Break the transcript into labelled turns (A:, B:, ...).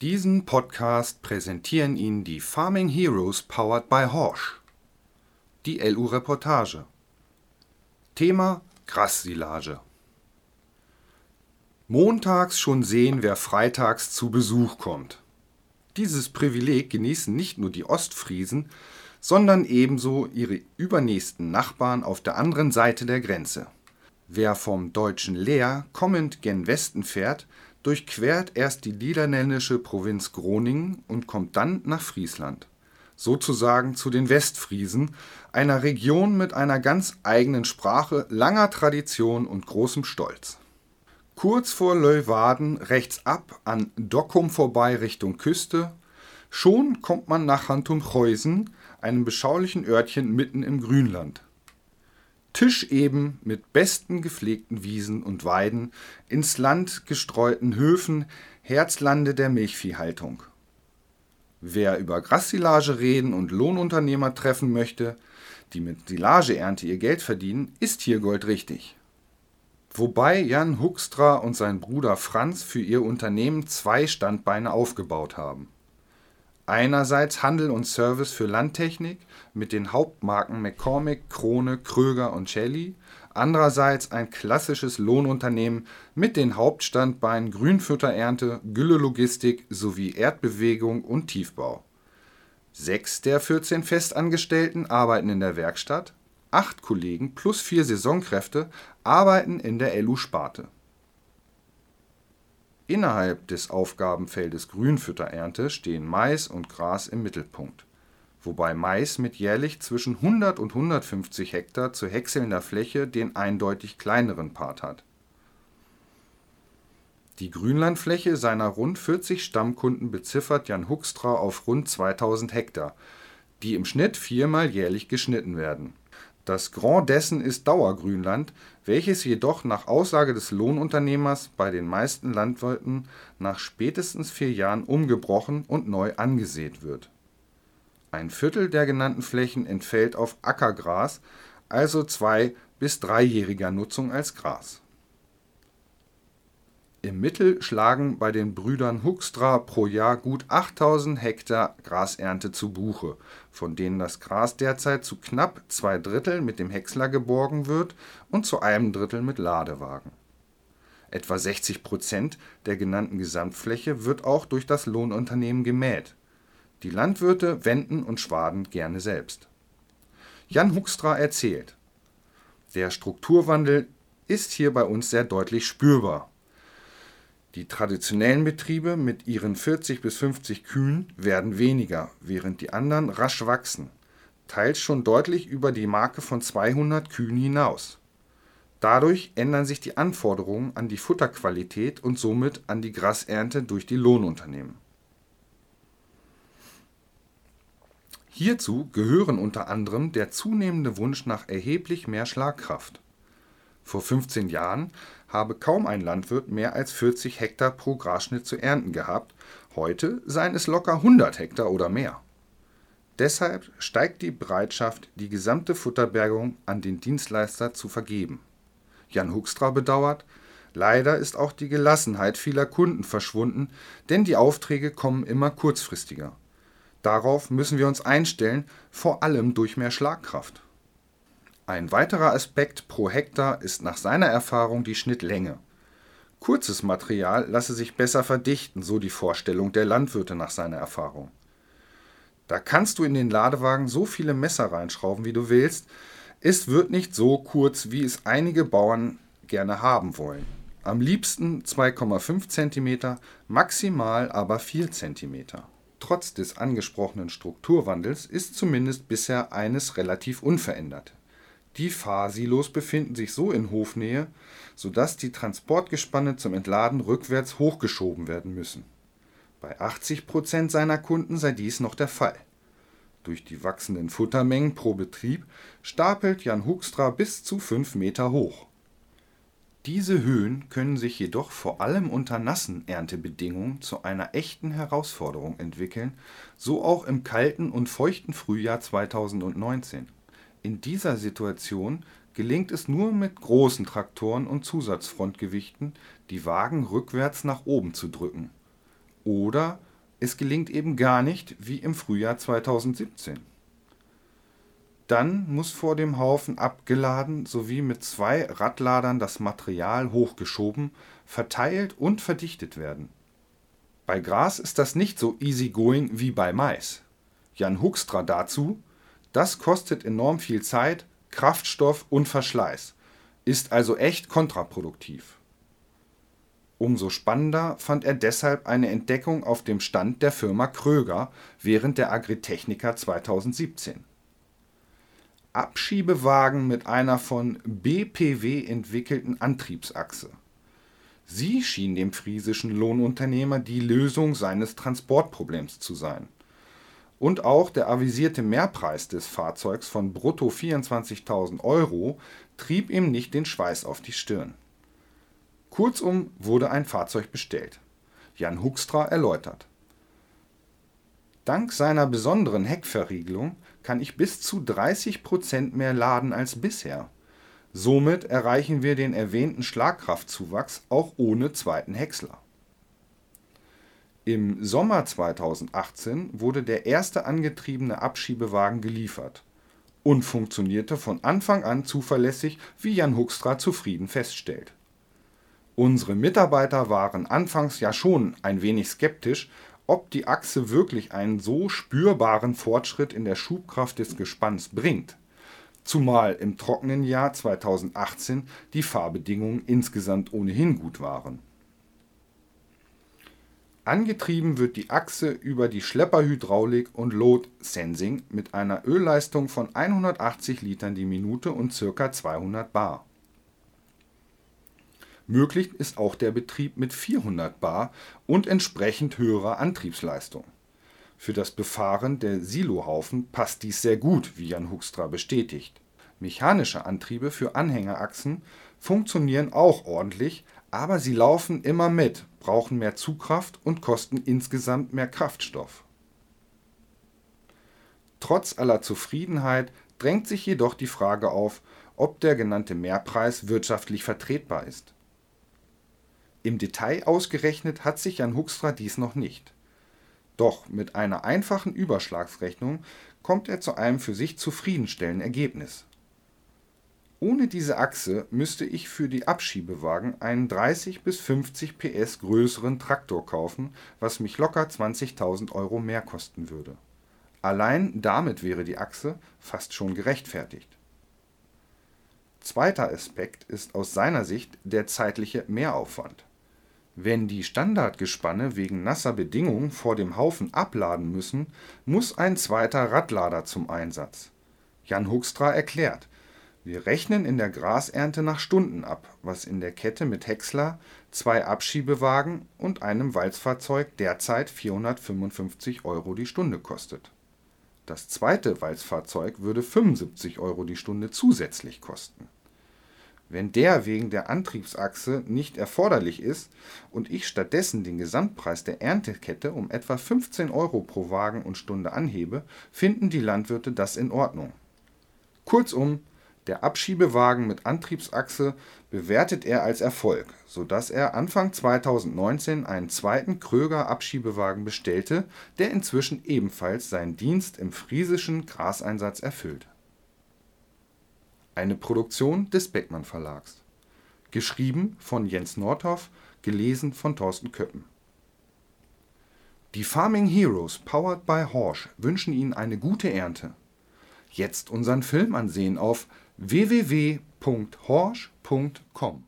A: Diesen Podcast präsentieren Ihnen die Farming Heroes powered by Horsch. Die LU-Reportage. Thema Grassilage. Montags schon sehen, wer freitags zu Besuch kommt. Dieses Privileg genießen nicht nur die Ostfriesen, sondern ebenso ihre übernächsten Nachbarn auf der anderen Seite der Grenze. Wer vom deutschen Leer kommend gen Westen fährt, durchquert erst die niederländische Provinz Groningen und kommt dann nach Friesland, sozusagen zu den Westfriesen, einer Region mit einer ganz eigenen Sprache, langer Tradition und großem Stolz. Kurz vor Leuwarden rechts ab an Dokkum vorbei Richtung Küste, schon kommt man nach Hantumchhäusen, einem beschaulichen Örtchen mitten im Grünland tischeben mit besten gepflegten Wiesen und Weiden, ins Land gestreuten Höfen, Herzlande der Milchviehhaltung. Wer über Grassilage reden und Lohnunternehmer treffen möchte, die mit Silageernte ihr Geld verdienen, ist hier goldrichtig. Wobei Jan Huckstra und sein Bruder Franz für ihr Unternehmen zwei Standbeine aufgebaut haben. Einerseits Handel und Service für Landtechnik mit den Hauptmarken McCormick, Krone, Kröger und Shelly, andererseits ein klassisches Lohnunternehmen mit den Hauptstandbeinen Grünfutterernte, Güllelogistik sowie Erdbewegung und Tiefbau. Sechs der 14 Festangestellten arbeiten in der Werkstatt, acht Kollegen plus vier Saisonkräfte arbeiten in der LU-Sparte Innerhalb des Aufgabenfeldes Grünfutterernte stehen Mais und Gras im Mittelpunkt, wobei Mais mit jährlich zwischen 100 und 150 Hektar zu häckselnder Fläche den eindeutig kleineren Part hat. Die Grünlandfläche seiner rund 40 Stammkunden beziffert Jan Huckstra auf rund 2000 Hektar, die im Schnitt viermal jährlich geschnitten werden das Grand dessen ist Dauergrünland, welches jedoch nach Aussage des Lohnunternehmers bei den meisten Landwirten nach spätestens vier Jahren umgebrochen und neu angesät wird. Ein Viertel der genannten Flächen entfällt auf Ackergras, also zwei bis dreijähriger Nutzung als Gras im Mittel schlagen bei den Brüdern Huckstra pro Jahr gut 8000 Hektar Grasernte zu Buche, von denen das Gras derzeit zu knapp zwei Drittel mit dem Häcksler geborgen wird und zu einem Drittel mit Ladewagen. Etwa 60 Prozent der genannten Gesamtfläche wird auch durch das Lohnunternehmen gemäht. Die Landwirte wenden und schwaden gerne selbst. Jan Huckstra erzählt: Der Strukturwandel ist hier bei uns sehr deutlich spürbar die traditionellen Betriebe mit ihren 40 bis 50 Kühen werden weniger, während die anderen rasch wachsen, teils schon deutlich über die Marke von 200 Kühen hinaus. Dadurch ändern sich die Anforderungen an die Futterqualität und somit an die Grasernte durch die Lohnunternehmen. Hierzu gehören unter anderem der zunehmende Wunsch nach erheblich mehr Schlagkraft. Vor 15 Jahren habe kaum ein Landwirt mehr als 40 Hektar pro Grasschnitt zu ernten gehabt, heute seien es locker 100 Hektar oder mehr. Deshalb steigt die Bereitschaft, die gesamte Futterbergung an den Dienstleister zu vergeben. Jan Huckstra bedauert, leider ist auch die Gelassenheit vieler Kunden verschwunden, denn die Aufträge kommen immer kurzfristiger. Darauf müssen wir uns einstellen, vor allem durch mehr Schlagkraft. Ein weiterer Aspekt pro Hektar ist nach seiner Erfahrung die Schnittlänge. Kurzes Material lasse sich besser verdichten, so die Vorstellung der Landwirte nach seiner Erfahrung. Da kannst du in den Ladewagen so viele Messer reinschrauben, wie du willst. Es wird nicht so kurz, wie es einige Bauern gerne haben wollen. Am liebsten 2,5 cm, maximal aber 4 cm. Trotz des angesprochenen Strukturwandels ist zumindest bisher eines relativ unverändert. Die Fahrsilos befinden sich so in Hofnähe, sodass die Transportgespanne zum Entladen rückwärts hochgeschoben werden müssen. Bei 80 Prozent seiner Kunden sei dies noch der Fall. Durch die wachsenden Futtermengen pro Betrieb stapelt Jan Huckstra bis zu 5 Meter hoch. Diese Höhen können sich jedoch vor allem unter nassen Erntebedingungen zu einer echten Herausforderung entwickeln, so auch im kalten und feuchten Frühjahr 2019 in dieser Situation gelingt es nur mit großen Traktoren und Zusatzfrontgewichten, die Wagen rückwärts nach oben zu drücken. Oder es gelingt eben gar nicht wie im Frühjahr 2017. Dann muss vor dem Haufen abgeladen sowie mit zwei Radladern das Material hochgeschoben, verteilt und verdichtet werden. Bei Gras ist das nicht so easygoing wie bei Mais. Jan Huckstra dazu: Das kostet enorm viel Zeit, Kraftstoff und Verschleiß, ist also echt kontraproduktiv. Umso spannender fand er deshalb eine Entdeckung auf dem Stand der Firma Kröger während der Agritechnica 2017 Abschiebewagen mit einer von BPW entwickelten Antriebsachse. Sie schien dem friesischen Lohnunternehmer die Lösung seines Transportproblems zu sein. Und auch der avisierte Mehrpreis des Fahrzeugs von brutto 24.000 Euro trieb ihm nicht den Schweiß auf die Stirn. Kurzum wurde ein Fahrzeug bestellt. Jan Huckstra erläutert. Dank seiner besonderen Heckverriegelung kann ich bis zu 30 Prozent mehr laden als bisher. Somit erreichen wir den erwähnten Schlagkraftzuwachs auch ohne zweiten Häcksler. Im Sommer 2018 wurde der erste angetriebene Abschiebewagen geliefert und funktionierte von Anfang an zuverlässig, wie Jan Huckstra zufrieden feststellt. Unsere Mitarbeiter waren anfangs ja schon ein wenig skeptisch, ob die Achse wirklich einen so spürbaren Fortschritt in der Schubkraft des Gespanns bringt, zumal im trockenen Jahr 2018 die Fahrbedingungen insgesamt ohnehin gut waren. Angetrieben wird die Achse über die Schlepperhydraulik und Load Sensing mit einer Ölleistung von 180 Litern die Minute und ca. 200 bar Möglich ist auch der Betrieb mit 400 bar und entsprechend höherer Antriebsleistung. Für das Befahren der Silohaufen passt dies sehr gut, wie Jan Huckstra bestätigt. Mechanische Antriebe für Anhängerachsen funktionieren auch ordentlich, aber sie laufen immer mit, brauchen mehr Zugkraft und kosten insgesamt mehr Kraftstoff. Trotz aller Zufriedenheit drängt sich jedoch die Frage auf, ob der genannte Mehrpreis wirtschaftlich vertretbar ist im Detail ausgerechnet hat sich Jan Huckstra dies noch nicht. Doch mit einer einfachen Überschlagsrechnung kommt er zu einem für sich zufriedenstellenden Ergebnis. Ohne diese Achse müsste ich für die Abschiebewagen einen 30 bis 50 PS größeren Traktor kaufen, was mich locker 20.000 Euro mehr kosten würde. Allein damit wäre die Achse fast schon gerechtfertigt. Zweiter Aspekt ist aus seiner Sicht der zeitliche Mehraufwand wenn die Standardgespanne wegen nasser Bedingungen vor dem Haufen abladen müssen, muss ein zweiter Radlader zum Einsatz. Jan Huckstra erklärt: Wir rechnen in der Grasernte nach Stunden ab, was in der Kette mit Häcksler, zwei Abschiebewagen und einem Walzfahrzeug derzeit 455 Euro die Stunde kostet. Das zweite Walzfahrzeug würde 75 Euro die Stunde zusätzlich kosten wenn der wegen der Antriebsachse nicht erforderlich ist und ich stattdessen den Gesamtpreis der Erntekette um etwa 15 Euro pro Wagen und Stunde anhebe, finden die Landwirte das in Ordnung. Kurzum, der Abschiebewagen mit Antriebsachse bewertet er als Erfolg, sodass er Anfang 2019 einen zweiten Kröger Abschiebewagen bestellte, der inzwischen ebenfalls seinen Dienst im friesischen Graseinsatz erfüllt eine Produktion des Beckmann Verlags. Geschrieben von Jens Nordhoff, gelesen von Thorsten Köppen. Die Farming Heroes powered by Horsch wünschen Ihnen eine gute Ernte. Jetzt unseren Film ansehen auf www.horsch.com